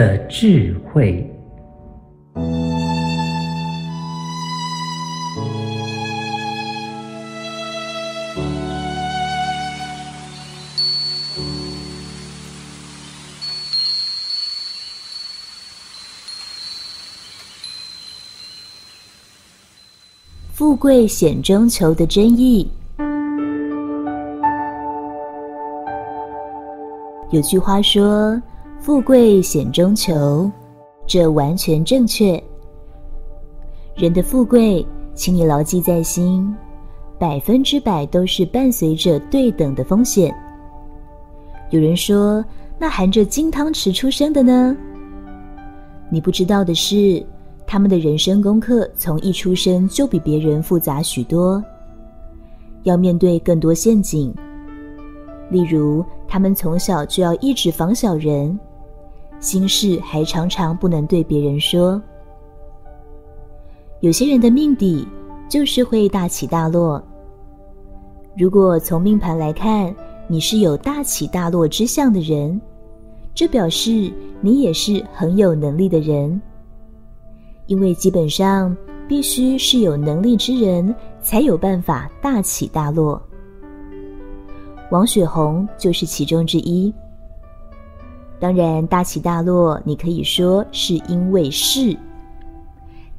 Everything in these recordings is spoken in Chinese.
的智慧。富贵险中求的真意。有句话说：“富贵险中求”，这完全正确。人的富贵，请你牢记在心，百分之百都是伴随着对等的风险。有人说：“那含着金汤匙出生的呢？”你不知道的是。他们的人生功课从一出生就比别人复杂许多，要面对更多陷阱。例如，他们从小就要一直防小人，心事还常常不能对别人说。有些人的命底就是会大起大落。如果从命盘来看，你是有大起大落之相的人，这表示你也是很有能力的人。因为基本上必须是有能力之人，才有办法大起大落。王雪红就是其中之一。当然，大起大落，你可以说是因为是，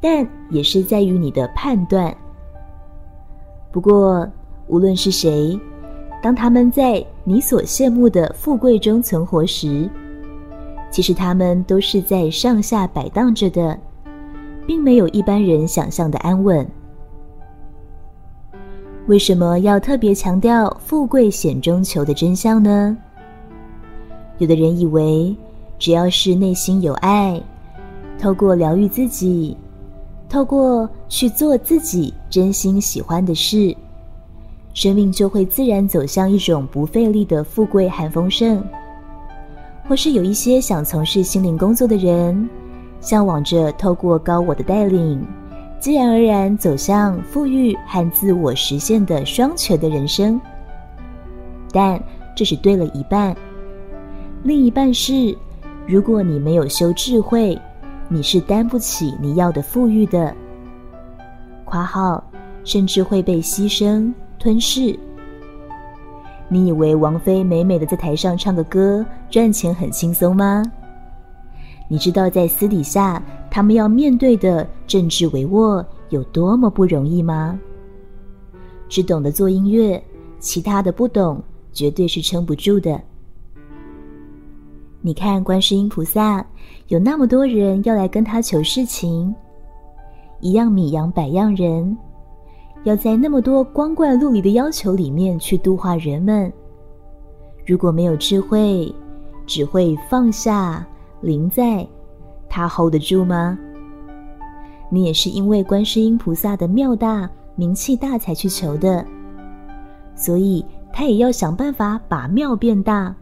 但也是在于你的判断。不过，无论是谁，当他们在你所羡慕的富贵中存活时，其实他们都是在上下摆荡着的。并没有一般人想象的安稳。为什么要特别强调“富贵险中求”的真相呢？有的人以为，只要是内心有爱，透过疗愈自己，透过去做自己真心喜欢的事，生命就会自然走向一种不费力的富贵和丰盛。或是有一些想从事心灵工作的人。向往着透过高我的带领，自然而然走向富裕和自我实现的双全的人生。但这只对了一半，另一半是，如果你没有修智慧，你是担不起你要的富裕的。括号，甚至会被牺牲吞噬。你以为王菲美美的在台上唱个歌，赚钱很轻松吗？你知道在私底下他们要面对的政治帷幄有多么不容易吗？只懂得做音乐，其他的不懂，绝对是撑不住的。你看观世音菩萨，有那么多人要来跟他求事情，一样米养百样人，要在那么多光怪陆离的要求里面去度化人们。如果没有智慧，只会放下。临在，他 hold 得住吗？你也是因为观世音菩萨的庙大、名气大才去求的，所以他也要想办法把庙变大，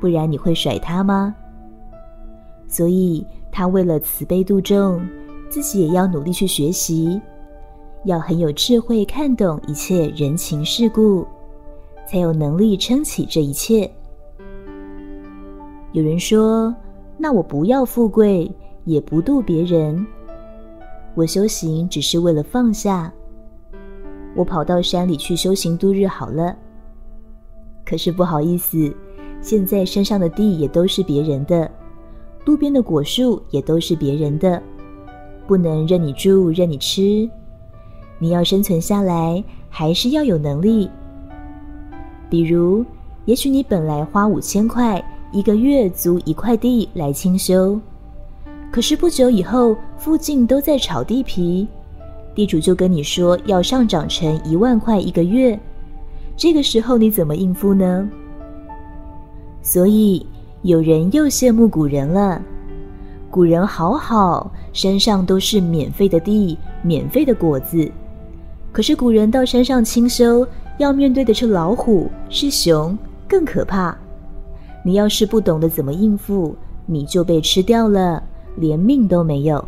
不然你会甩他吗？所以他为了慈悲度众，自己也要努力去学习，要很有智慧，看懂一切人情世故，才有能力撑起这一切。有人说，那我不要富贵，也不度别人。我修行只是为了放下。我跑到山里去修行度日好了。可是不好意思，现在山上的地也都是别人的，路边的果树也都是别人的，不能任你住，任你吃。你要生存下来，还是要有能力。比如，也许你本来花五千块。一个月租一块地来清修，可是不久以后，附近都在炒地皮，地主就跟你说要上涨成一万块一个月，这个时候你怎么应付呢？所以有人又羡慕古人了，古人好好，山上都是免费的地，免费的果子，可是古人到山上清修，要面对的是老虎，是熊，更可怕。你要是不懂得怎么应付，你就被吃掉了，连命都没有。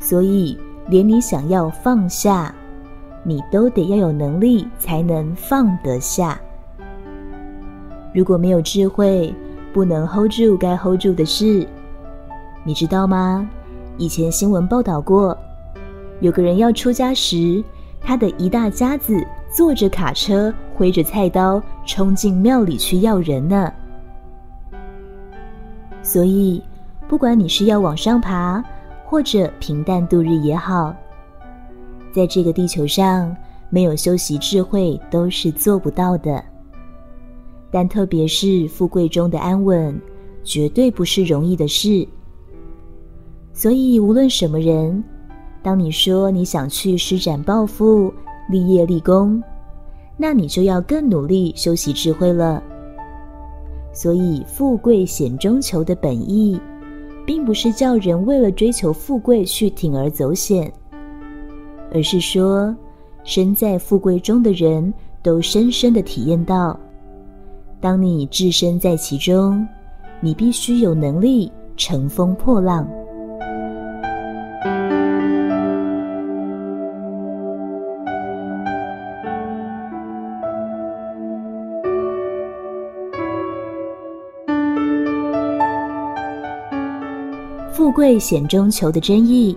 所以，连你想要放下，你都得要有能力才能放得下。如果没有智慧，不能 hold 住该 hold 住的事，你知道吗？以前新闻报道过，有个人要出家时，他的一大家子坐着卡车，挥着菜刀，冲进庙里去要人呢。所以，不管你是要往上爬，或者平淡度日也好，在这个地球上，没有修习智慧都是做不到的。但特别是富贵中的安稳，绝对不是容易的事。所以，无论什么人，当你说你想去施展抱负、立业立功，那你就要更努力修习智慧了。所以，富贵险中求的本意，并不是叫人为了追求富贵去铤而走险，而是说，身在富贵中的人都深深的体验到，当你置身在其中，你必须有能力乘风破浪。富贵险中求的真意。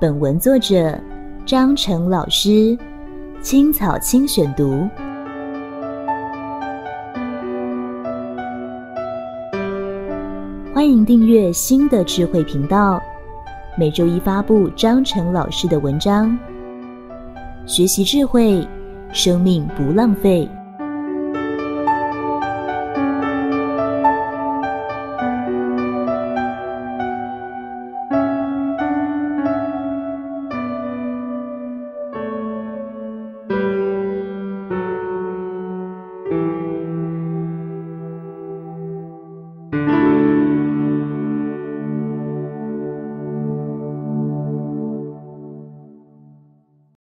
本文作者张成老师，青草青选读。欢迎订阅新的智慧频道，每周一发布张晨老师的文章。学习智慧，生命不浪费。